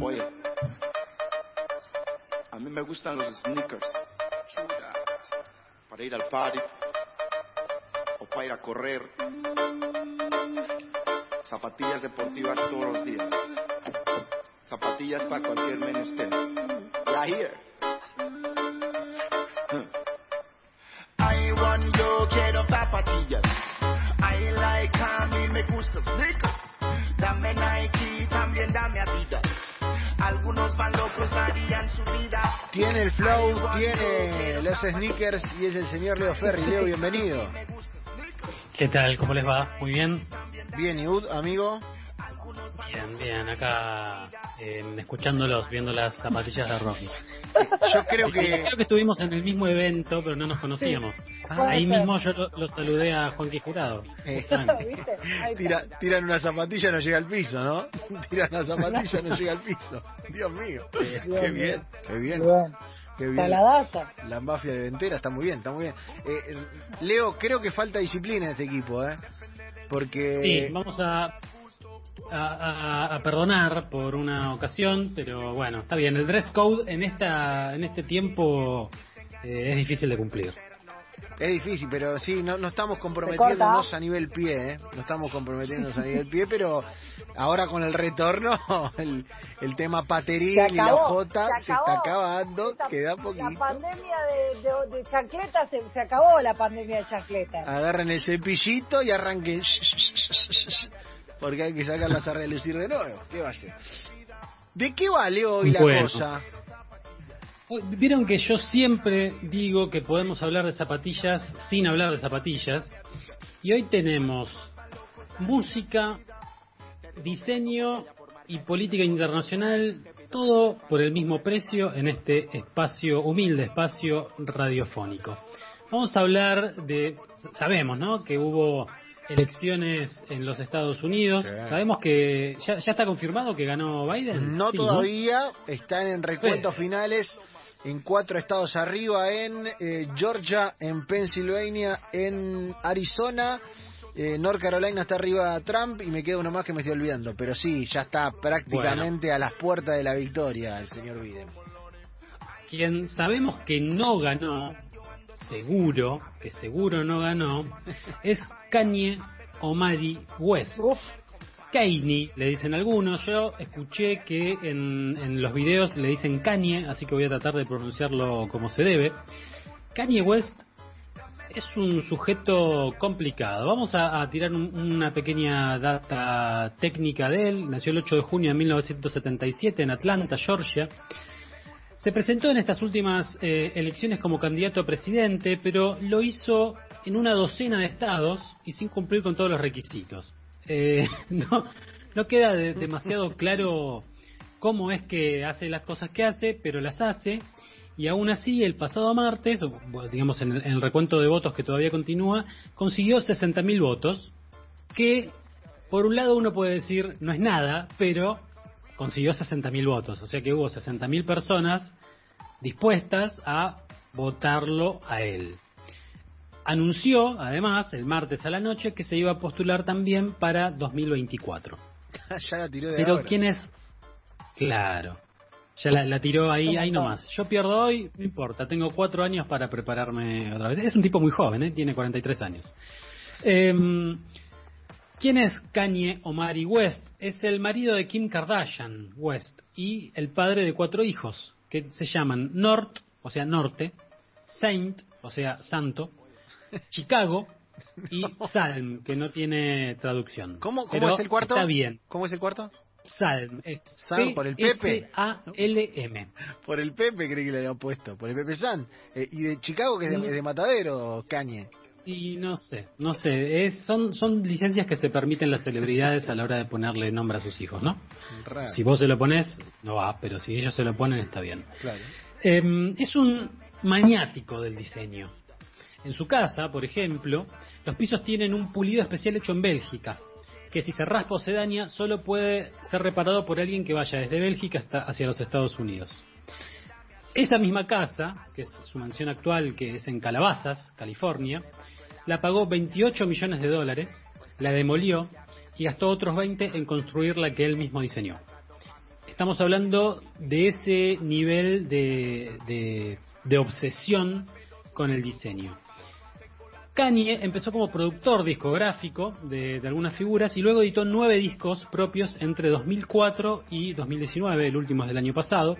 Oye, a mí me gustan los sneakers. Para ir al party o para ir a correr. Zapatillas deportivas todos los días. Zapatillas para cualquier menester. Ya here. Flow, tiene los sneakers y es el señor Leo Ferri. Leo, bienvenido. ¿Qué tal? ¿Cómo les va? Muy bien. Bien, Iud, amigo. Bien, bien. Acá eh, escuchándolos, viendo las zapatillas de Rocky. Yo creo que Creo que estuvimos en el mismo evento, pero no nos conocíamos. Ah, Ahí ser. mismo yo lo, lo saludé a Juanqui Jurado. Eh, tira- tiran una zapatilla no llega al piso, ¿no? Tiran una zapatilla no llega al piso. Dios mío. Qué bien, bien. qué bien. Bien. Qué Está bien. la mafia de Ventera está muy bien, está muy bien. Eh, eh, Leo, creo que falta disciplina en este equipo, ¿eh? Porque Sí, vamos a, a, a- a perdonar por una ocasión, pero bueno, está bien. El dress code en esta en este tiempo eh, es difícil de cumplir. Es difícil, pero sí, no, no estamos comprometiéndonos a nivel pie, ¿eh? No estamos comprometiéndonos a nivel pie, pero ahora con el retorno, el, el tema paterín Se y la jota se está acabando, Esta- queda La poquito. pandemia de, de, de chancletas, se, se acabó la pandemia de chancletas. Agarren el cepillito y arranquen. Porque hay que sacarlas a relucir de nuevo. ¿Qué va a ser? ¿De qué vale hoy la Bueno. cosa? Vieron que yo siempre digo que podemos hablar de zapatillas sin hablar de zapatillas. Y hoy tenemos música, diseño y política internacional, todo por el mismo precio en este espacio, humilde espacio radiofónico. Vamos a hablar de, sabemos, ¿no? Que hubo elecciones en los Estados Unidos. Sí. Sabemos que ya, ya está confirmado que ganó Biden. No Sí, todavía, están en recuentos Sí. finales en cuatro estados arriba, en eh, Georgia, en Pennsylvania, en Arizona, eh, North Carolina está arriba Trump y me queda uno más que me estoy olvidando, pero sí, ya está prácticamente a las puertas de la victoria el señor Biden. Quien sabemos que no ganó, seguro, que seguro no ganó, es Kanye Omari West. Uf, Kanye, le dicen algunos. Yo escuché que en, los videos le dicen Kanye, así que voy a tratar de pronunciarlo como se debe. Kanye West es un sujeto complicado. Vamos a, tirar un- una pequeña data técnica de él. Nació el 8 de junio de 1977 en Atlanta, Georgia. Se presentó en estas últimas eh, elecciones como candidato a presidente, pero lo hizo en una docena de estados y sin cumplir con todos los requisitos. Eh, no, queda de- demasiado claro cómo es que hace las cosas que hace, pero las hace. Y aún así, el pasado martes, digamos en el, en el recuento de votos que todavía continúa, consiguió 60.000 votos, que por un lado uno puede decir no es nada, pero consiguió 60.000 votos. O sea que hubo 60.000 personas dispuestas a votarlo a él. Anunció, además, el martes a la noche que se iba a postular también para 2024. ya la tiró de Pero ahora. ¿quién es? Claro. Ya la, la tiró ahí, ahí nomás. Yo pierdo hoy, no importa, tengo cuatro años para prepararme otra vez. Es un tipo muy joven, ¿eh? tiene 43 años. Em, ¿Quién es Kanye Omari West? Es el marido de Kim Kardashian West y el padre de cuatro hijos que se llaman North, o sea, Norte, Saint, o sea, Santo, Chicago y Salm, que no tiene traducción. ¿Cómo, cómo Pero es el cuarto? Está bien. ¿Cómo es el cuarto? Salm. Es Salm por el Pepe. A-L-M. Por el Pepe creí que le habían puesto, por el Pepe San. Eh, y de Chicago, que es de, es de Matadero, Cañe. Y no sé, no sé. Es, son, son licencias que se permiten las celebridades a la hora de ponerle nombre a sus hijos, ¿no? Raro. Si vos se lo pones, no va, pero si ellos se lo ponen, está bien. Claro. Eh, es un maniático del diseño. En su casa, por ejemplo, los pisos tienen un pulido especial hecho en Bélgica, que si se raspa o se daña, solo puede ser reparado por alguien que vaya desde Bélgica hasta hacia los Estados Unidos. Esa misma casa, que es su mansión actual, que es en Calabazas, California, la pagó 28 millones de dólares, la demolió y gastó otros 20 en construir la que él mismo diseñó. estamos hablando de ese nivel de, de, de obsesión con el diseño. Kanye empezó como productor discográfico de, algunas figuras y luego editó nueve discos propios entre 2004 y 2019, el último es del año pasado.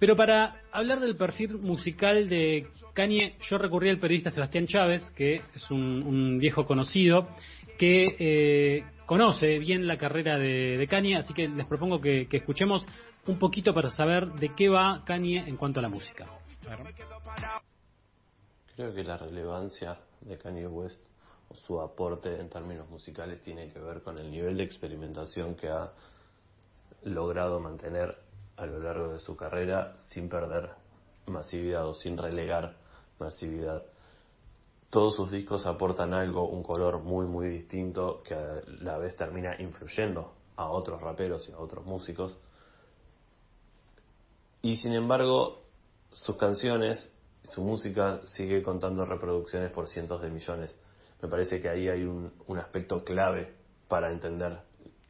Pero para hablar del perfil musical de Kanye, yo recurrí al periodista Sebastián Chávez, que es un, viejo conocido, que eh, conoce bien la carrera de, de, Kanye, así que les propongo que, que, escuchemos un poquito para saber de qué va Kanye en cuanto a la música. Creo que la relevancia de Kanye West o su aporte en términos musicales tiene que ver con el nivel de experimentación que ha logrado mantener a lo largo de su carrera sin perder masividad o sin relegar masividad. Todos sus discos aportan algo, un color muy muy distinto que a la vez termina influyendo a otros raperos y a otros músicos. Y sin embargo, sus canciones, su música sigue contando reproducciones por cientos de millones. Me parece que ahí hay un, aspecto clave para entender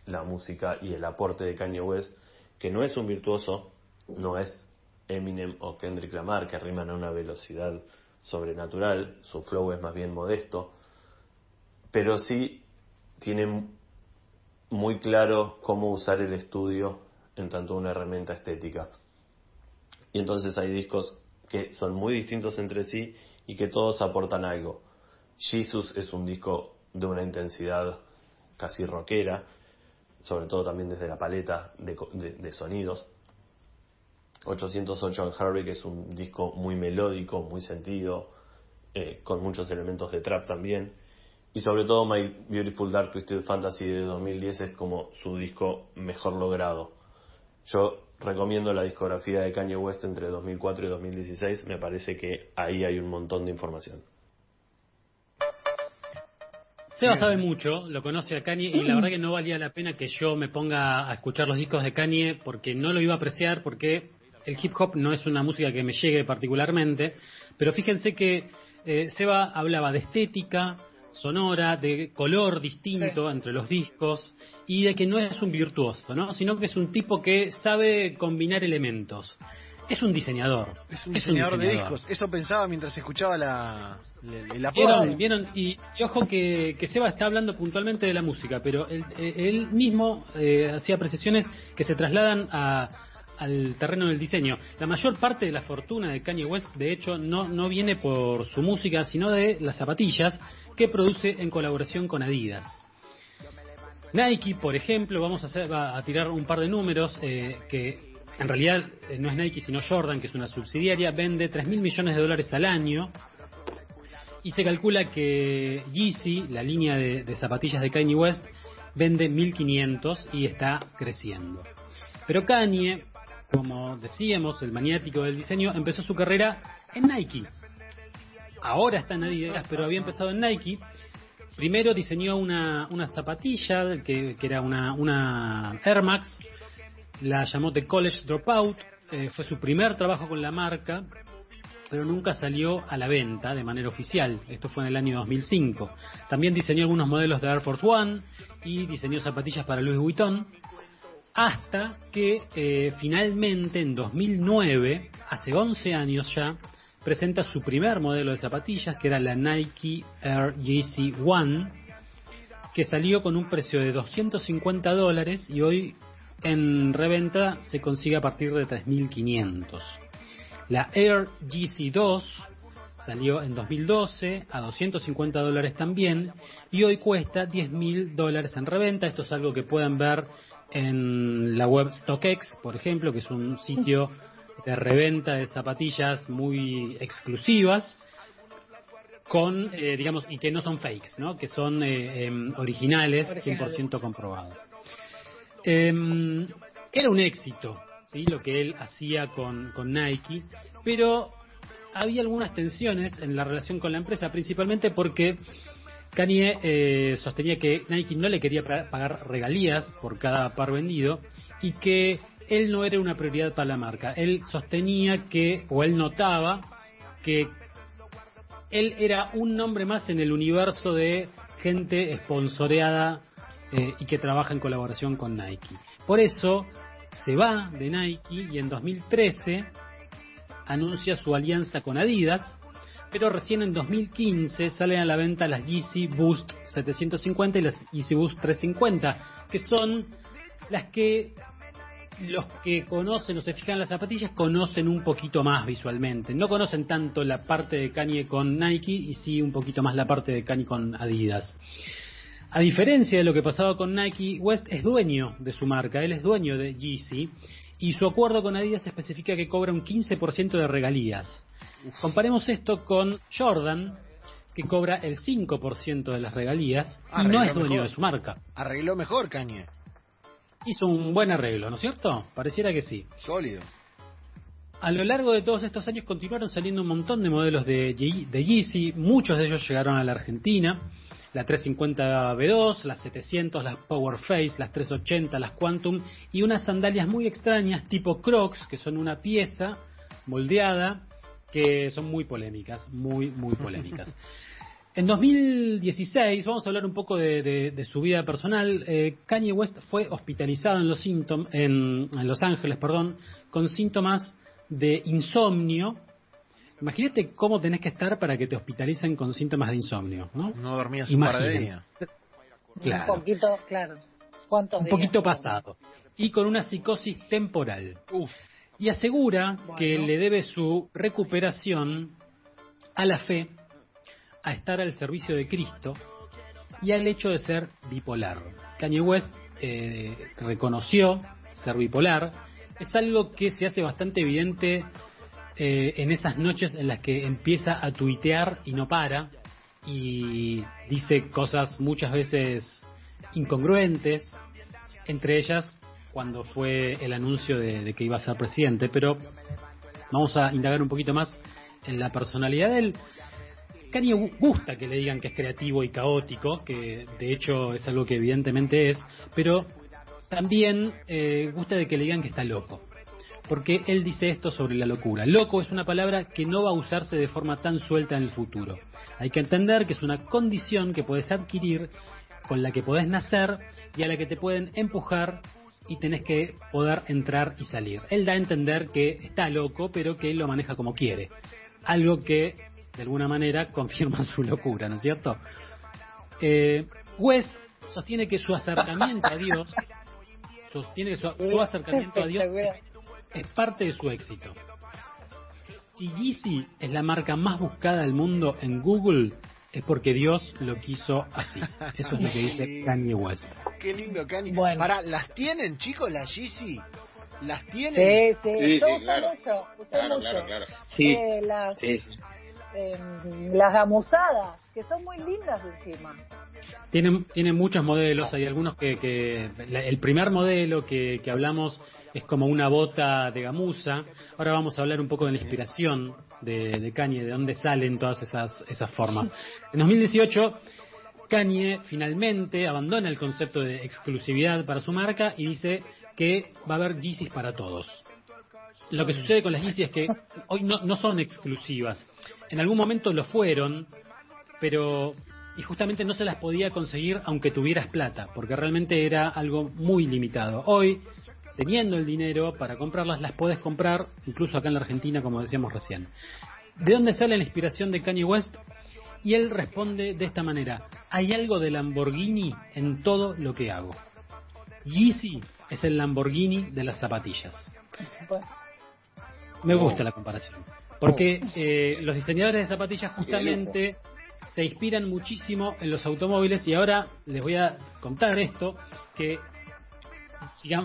la música y el aporte de Kanye West que no es un virtuoso, no es Eminem o Kendrick Lamar, que riman a una velocidad sobrenatural, su flow es más bien modesto, pero sí tiene muy claro cómo usar el estudio en tanto una herramienta estética. Y entonces hay discos que son muy distintos entre sí y que todos aportan algo. Jesus es un disco de una intensidad casi rockera, sobre todo también desde la paleta de, de, de sonidos. 808 en que es un disco muy melódico, muy sentido, eh, con muchos elementos de trap también. Y sobre todo My Beautiful Dark Twisted Fantasy de 2010 es como su disco mejor logrado. Yo recomiendo la discografía de Kanye West entre 2004 y 2016, me parece que ahí hay un montón de información. Seba sabe mucho, lo conoce a Kanye y la verdad que no valía la pena que yo me ponga a escuchar los discos de Kanye porque no lo iba a apreciar porque el hip hop no es una música que me llegue particularmente, pero fíjense que eh, Seba hablaba de estética sonora, de color distinto sí. entre los discos y de que no es un virtuoso, ¿no? sino que es un tipo que sabe combinar elementos. Es un diseñador. Es un diseñador, es un diseñador. de discos. Eso pensaba mientras escuchaba la, la, la ¿Vieron, ¿Vieron? Y, y, ojo que, que Seba está hablando puntualmente de la música, pero él, él mismo eh, hacía apreciaciones que se trasladan a, al terreno del diseño. La mayor parte de la fortuna de Kanye West, de hecho, no, no viene por su música, sino de las zapatillas que produce en colaboración con Adidas. Nike, por ejemplo, vamos a, tirar un par de números eh, que en realidad eh, no es Nike sino Jordan, que es una subsidiaria, vende 3 mil millones de dólares al año y se calcula que Yeezy, la línea de, de zapatillas de Kanye West, vende 1.500 y está creciendo. Pero Kanye, como decíamos, el maniático del diseño, empezó su carrera en Nike. Ahora está en Adidas, pero había empezado en Nike. Primero diseñó una, una zapatilla que, que era una, una Air Max, la llamó The College Dropout, eh, fue su primer trabajo con la marca, pero nunca salió a la venta de manera oficial. Esto fue en el año 2005. También diseñó algunos modelos de Air Force One y diseñó zapatillas para Louis Vuitton, hasta que eh, finalmente en 2009, hace 11 años ya, presenta su primer modelo de zapatillas, que era la Nike Air Yeezy One, que salió con un precio de 250 dólares y hoy en reventa se consigue a partir de 3.500. La Air GC 2 salió en 2012 a 250 dólares también y hoy cuesta 10.000 dólares en reventa. Esto es algo que pueden ver en la web StockX, por ejemplo, que es un sitio de reventa de zapatillas muy exclusivas con, eh, digamos, y que no son fakes, ¿no? Que son eh, eh, originales, originales, 100% comprobados. Eh, era un éxito, ¿sí? Lo que él hacía con, con Nike, pero había algunas tensiones en la relación con la empresa, principalmente porque Kanye eh, sostenía que Nike no le quería pagar regalías por cada par vendido y que él no era una prioridad para la marca. Él sostenía que, o él notaba, que él era un nombre más en el universo de gente esponsoreada eh, y que trabaja en colaboración con Nike. Por eso se va de Nike y en 2013 anuncia su alianza con Adidas, pero recién en 2015 salen a la venta las Yeezy Boost 750 y las Yeezy Boost 350, que son las que los que conocen o se fijan en las zapatillas conocen un poquito más visualmente. No conocen tanto la parte de Kanye con Nike y sí un poquito más la parte de Kanye con Adidas. A diferencia de lo que pasaba con Nike, West es dueño de su marca, él es dueño de Yeezy y su acuerdo con Adidas especifica que cobra un 15% de regalías. Comparemos esto con Jordan, que cobra el 5% de las regalías y no es dueño mejor. de su marca. Arregló mejor Kanye. Hizo un buen arreglo, ¿no es cierto? Pareciera que sí. Sólido. A lo largo de todos estos años continuaron saliendo un montón de modelos de, Ye- de Yeezy, muchos de ellos llegaron a la Argentina, la 350 B2, las 700, las Power Face, las 380, las Quantum y unas sandalias muy extrañas tipo Crocs, que son una pieza moldeada, que son muy polémicas, muy, muy polémicas. En 2016, vamos a hablar un poco de, de- de su vida personal. eh, Kanye West fue hospitalizado en Los, síntom- en, en Los Ángeles, perdón, con síntomas de insomnio. Imagínate cómo tenés que estar para que te hospitalicen con síntomas de insomnio, ¿no? No dormías un par de Imaginen. días. Claro. Un poquito, claro. ¿Cuántos Un días? poquito pasado. Y con una psicosis temporal. Uf. y asegura Bueno. que le debe su recuperación a la fe, a estar al servicio de Cristo y al hecho de ser bipolar. Kanye West eh, reconoció ser bipolar, es algo que se hace bastante evidente eh, en esas noches en las que empieza a tuitear y no para y dice cosas muchas veces incongruentes, entre ellas cuando fue el anuncio de, de que iba a ser presidente, pero vamos a indagar un poquito más en la personalidad de él. Kanye gu- gusta que le digan que es creativo y caótico, que de hecho es algo que evidentemente es, pero también eh, gusta de que le digan que está loco. Porque él dice esto sobre la locura. Loco es una palabra que no va a usarse de forma tan suelta en el futuro. Hay que entender que es una condición que puedes adquirir, con la que podés nacer y a la que te pueden empujar y tenés que poder entrar y salir. Él da a entender que está loco, pero que él lo maneja como quiere. Algo que, de alguna manera, confirma su locura, ¿no es cierto? Eh, West sostiene que su acercamiento a Dios, sostiene que su, su acercamiento a Dios es parte de su éxito. Si Yeezy es la marca más buscada del mundo en Google, es porque Dios lo quiso así. Eso es lo que dice Kanye West. Qué lindo Kanye. Bueno. Pará, ¿las tienen, chicos, las Yeezy? ¿Las tienen? Sí, sí, Sí, claro. mucho, Claro, mucho. claro, claro. Sí, Eh, las, sí, sí. Eh, las gamuzadas, que son muy lindas encima. Tiene, tiene muchos modelos, hay algunos que, que el primer modelo que, que hablamos es como una bota de gamuza. Ahora vamos a hablar un poco de la inspiración de, de Kanye, de dónde salen todas esas, esas formas. En 2018, Kanye finalmente abandona el concepto de exclusividad para su marca y dice que va a haber Yeezys para todos. Lo que sucede con las Yeezy es que hoy no, no son exclusivas. En algún momento lo fueron, pero y justamente no se las podía conseguir aunque tuvieras plata, porque realmente era algo muy limitado. Hoy, teniendo el dinero para comprarlas, las puedes comprar, incluso acá en la Argentina, como decíamos recién. ¿De dónde sale la inspiración de Kanye West? Y él responde de esta manera, hay algo de Lamborghini en todo lo que hago. Yeezy es el Lamborghini de las zapatillas. Me gusta la comparación. Porque eh, los diseñadores de zapatillas justamente se inspiran muchísimo en los automóviles y ahora les voy a contar esto, que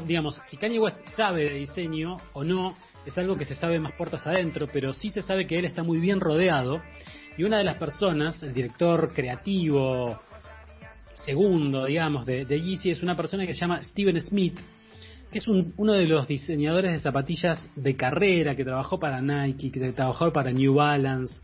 digamos, si Kanye West sabe de diseño o no, es algo que se sabe más puertas adentro, pero sí se sabe que él está muy bien rodeado. Y una de las personas, el director creativo segundo, digamos, de, de Yeezy es una persona que se llama Steven Smith, que es un- uno de los diseñadores de zapatillas de carrera que trabajó para Nike, que trabajó para New Balance,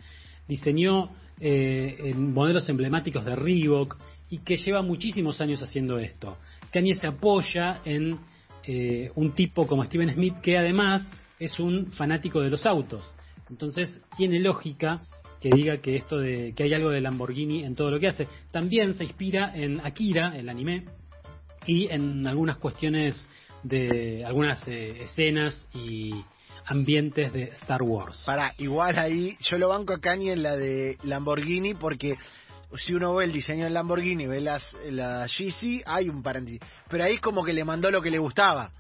diseñó eh, modelos emblemáticos de Reebok y que lleva muchísimos años haciendo esto. Kanye se apoya en eh, un tipo como Steven Smith que además es un fanático de los autos. Entonces tiene lógica que diga que esto de que hay algo de Lamborghini en todo lo que hace. También se inspira en Akira, el anime, y en algunas cuestiones de algunas eh, escenas y ambientes de Star Wars. Para, igual ahí, yo lo banco a Kanye en la de Lamborghini porque si uno ve el diseño del Lamborghini, ve las, la GC, hay un paréntesis. Pero ahí es como que le mandó lo que le gustaba.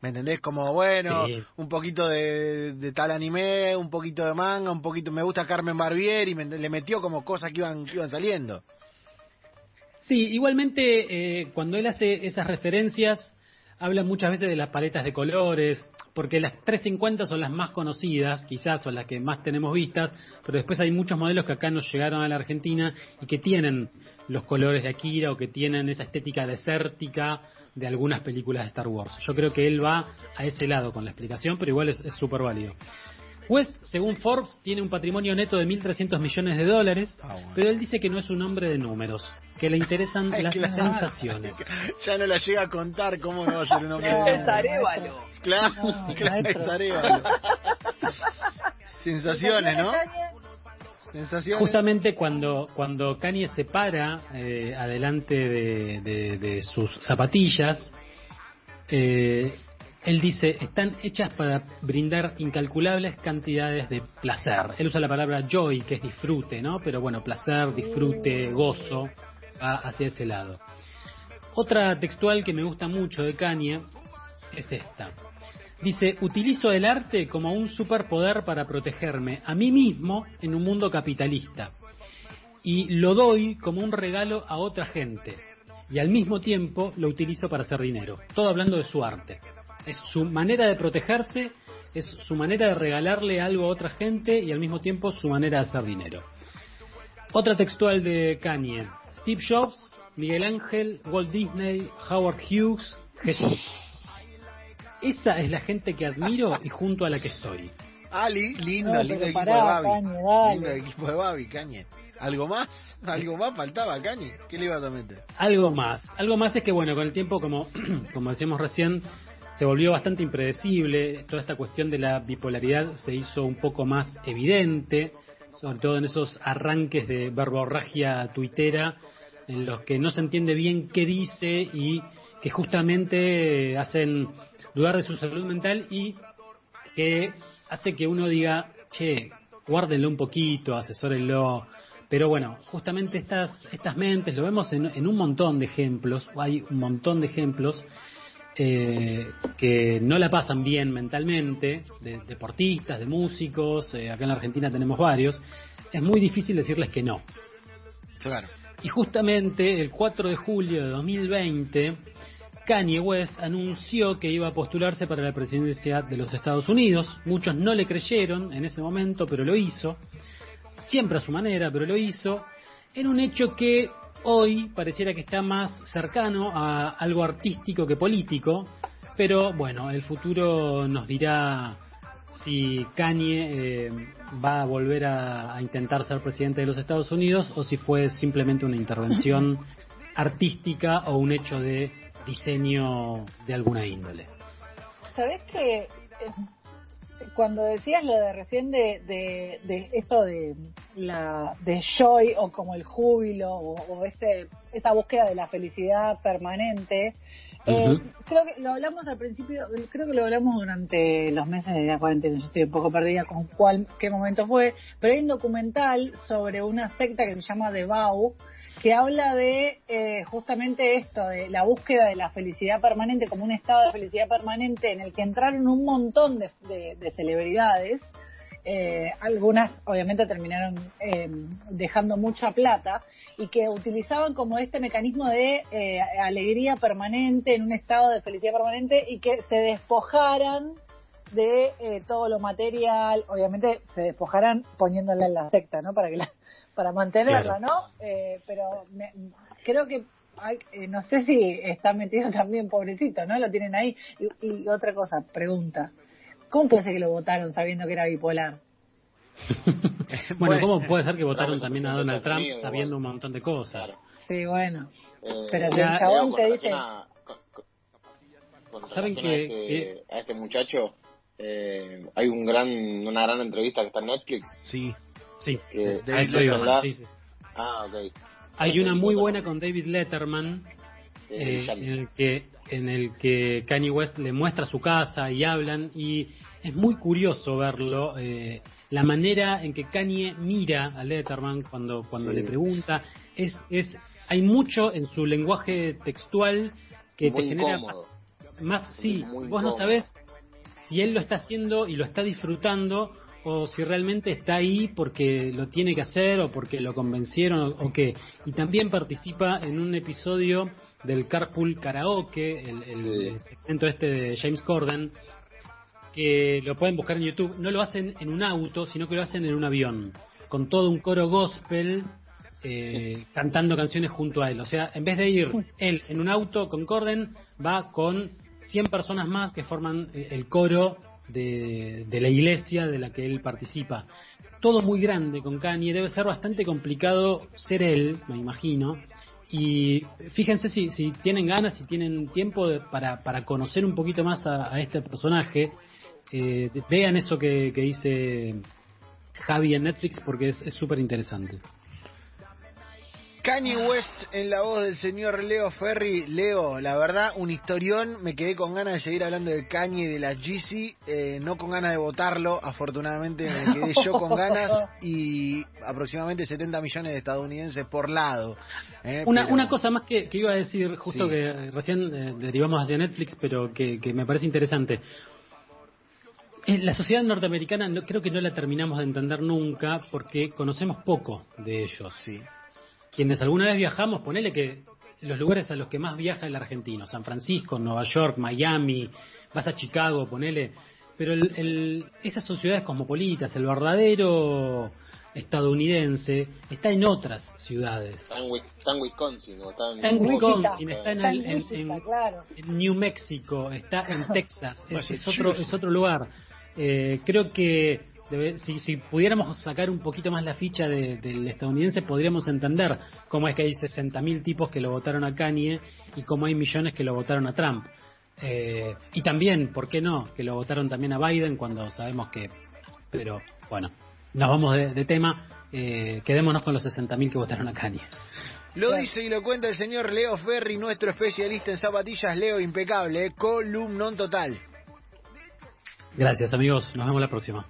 ¿Me entendés? Como, bueno, Sí. un poquito de, de tal anime, un poquito de manga, un poquito... Me gusta Carmen Barbieri, me le metió como cosas que iban, que iban saliendo. Sí, igualmente eh, cuando él hace esas referencias, habla muchas veces de las paletas de colores, porque las 350 son las más conocidas, quizás son las que más tenemos vistas, pero después hay muchos modelos que acá nos llegaron a la Argentina y que tienen los colores de Akira o que tienen esa estética desértica de algunas películas de Star Wars. Yo creo que él va a ese lado con la explicación, pero igual es súper válido. West, según Forbes, tiene un patrimonio neto de 1.300 millones de dólares, Ah, bueno. pero él dice que no es un hombre de números, que le interesan Ay, las claro. sensaciones. Ya no la llega a contar, ¿cómo no va a ser un hombre? De- es Arevalo. Claro, No, claro, es. Arevalo. Sensaciones, ¿no? Sensaciones. Justamente cuando, cuando Kanye se para eh, adelante de, de- de sus zapatillas, eh, él dice, están hechas para brindar incalculables cantidades de placer. Él usa la palabra joy, que es disfrute, ¿no? Pero bueno, placer, disfrute, gozo, va hacia ese lado. Otra textual que me gusta mucho de Kanye es esta. Dice, utilizo el arte como un superpoder para protegerme a mí mismo en un mundo capitalista. Y lo doy como un regalo a otra gente. Y al mismo tiempo lo utilizo para hacer dinero. Todo hablando de su arte. Es su manera de protegerse, es su manera de regalarle algo a otra gente y al mismo tiempo su manera de hacer dinero. Otra textual de Kanye. Steve Jobs, Miguel Ángel, Walt Disney, Howard Hughes, Jesús. Esa es la gente que admiro y junto a la que estoy. Ah, li- lindo, No, lindo equipo pará, de Babi. Dale. Lindo equipo de Babi, Cañe. ¿Algo más? ¿Algo más faltaba, Cañe? ¿Qué le ibas a meter? Algo más. Algo más es que, bueno, con el tiempo, como, como decíamos recién, se volvió bastante impredecible. Toda esta cuestión de la bipolaridad se hizo un poco más evidente, sobre todo en esos arranques de verborragia tuitera, en los que no se entiende bien qué dice y que justamente hacen dudar de su salud mental y que hace que uno diga, che, guárdenlo un poquito, asesórenlo. Pero bueno, justamente estas, estas mentes, lo vemos en, en un montón de ejemplos, hay un montón de ejemplos eh, que no la pasan bien mentalmente, de deportistas, de músicos, eh, acá en la Argentina tenemos varios, es muy difícil decirles que no. Claro. Y justamente el 4 de julio de 2020, Kanye West anunció que iba a postularse para la presidencia de los Estados Unidos. Muchos no le creyeron en ese momento, pero lo hizo. Siempre a su manera, pero lo hizo. En un hecho que hoy pareciera que está más cercano a algo artístico que político. Pero bueno, el futuro nos dirá si Kanye eh, va a volver a, a intentar ser presidente de los Estados Unidos o si fue simplemente una intervención artística o un hecho de diseño de alguna índole. ¿Sabés que eh, cuando decías lo de recién de, de, de esto de la de joy o como el júbilo o, o ese, esa búsqueda de la felicidad permanente, eh, creo que lo hablamos al principio, creo que lo hablamos durante los meses de la cuarentena, yo estoy un poco perdida con cuál, qué momento fue, pero hay un documental sobre una secta que se llama The Vow, que habla de eh, justamente esto, de la búsqueda de la felicidad permanente como un estado de felicidad permanente en el que entraron un montón de, de- de celebridades. Eh, algunas obviamente terminaron eh, dejando mucha plata y que utilizaban como este mecanismo de eh, alegría permanente en un estado de felicidad permanente y que se despojaran de eh, todo lo material, obviamente se despojaran poniéndola en la secta, ¿no? Para que la, para mantenerla, Claro. ¿no? Eh, pero me- creo que hay, eh, no sé si está metido también pobrecito, ¿no? Lo tienen ahí. Y, y otra cosa, pregunta, ¿cómo puede ser que lo votaron sabiendo que era bipolar? bueno, Bueno. ¿cómo puede ser que votaron también a Donald Trump sabiendo un montón de cosas? Claro. Sí, bueno. Eh, Pero si el chabón te dice- a- con- con- con ¿Saben relación a que- este, que- a este muchacho, eh, hay un gran, una gran entrevista que está en Netflix. Sí. Sí, eso David. Letterman. Sí, sí, sí. Ah, ok. Hay una muy buena con David Letterman. Eh, eh, en el que en el que Kanye West le muestra su casa y hablan y es muy curioso verlo eh, la manera en que Kanye mira a Letterman cuando cuando Sí. le pregunta es es hay mucho en su lenguaje textual que Muy te genera incómodo. más, más sí Muy vos no sabés si él lo está haciendo y lo está disfrutando o si realmente está ahí porque lo tiene que hacer o porque lo convencieron o, o qué. Y también participa en un episodio del Carpool Karaoke, el, segmento este de James Corden, que lo pueden buscar en YouTube. No lo hacen en un auto, sino que lo hacen en un avión, con todo un coro gospel. eh, cantando canciones junto a él. O sea, en vez de ir él en un auto con Corden, va con 100 personas más que forman eh, el coro de, de la iglesia de la que él participa. Todo muy grande con Kanye, debe ser bastante complicado ser él, me imagino. Y fíjense si, si tienen ganas, si tienen tiempo de- para, para conocer un poquito más a, este personaje, eh, vean eso que, que dice Javi en Netflix porque es súper interesante. Kanye West en la voz del señor Leo Ferry. Leo, la verdad, un historión. Me quedé con ganas de seguir hablando de Kanye y de la Jeezy. eh, no con ganas de votarlo. Afortunadamente me quedé yo con ganas. Y aproximadamente 70 millones de estadounidenses por lado. eh, Una, pero- una cosa más que, que iba a decir, justo Sí. que recién eh, derivamos hacia Netflix, pero que, que me parece interesante. Eh, La sociedad norteamericana no, creo que no la terminamos de entender nunca porque conocemos poco de ellos. Sí. Quienes alguna vez viajamos, ponele que los lugares a los que más viaja el argentino, San Francisco, Nueva York, Miami, vas a Chicago, ponele, pero el, el- esas son ciudades cosmopolitas, el verdadero estadounidense está en otras ciudades. Está en, Wi- está en Wisconsin. O está en, Está en. Wisconsin, está en, Está el- en en- Wichita, en- claro. en New Mexico, está en Texas, es, es otro, es otro lugar. Eh, creo que debe- si, si pudiéramos sacar un poquito más la ficha de- del estadounidense, podríamos entender cómo es que hay 60.000 tipos que lo votaron a Kanye y cómo hay millones que lo votaron a Trump. Eh, y también, ¿por qué no? Que lo votaron también a Biden cuando sabemos que... Pero bueno, nos vamos de, de tema. Eh, quedémonos con los 60.000 que votaron a Kanye. Lo dice y lo cuenta el señor Leo Ferry, nuestro especialista en zapatillas. Leo, impecable, eh, columnón total. Gracias amigos, nos vemos la próxima.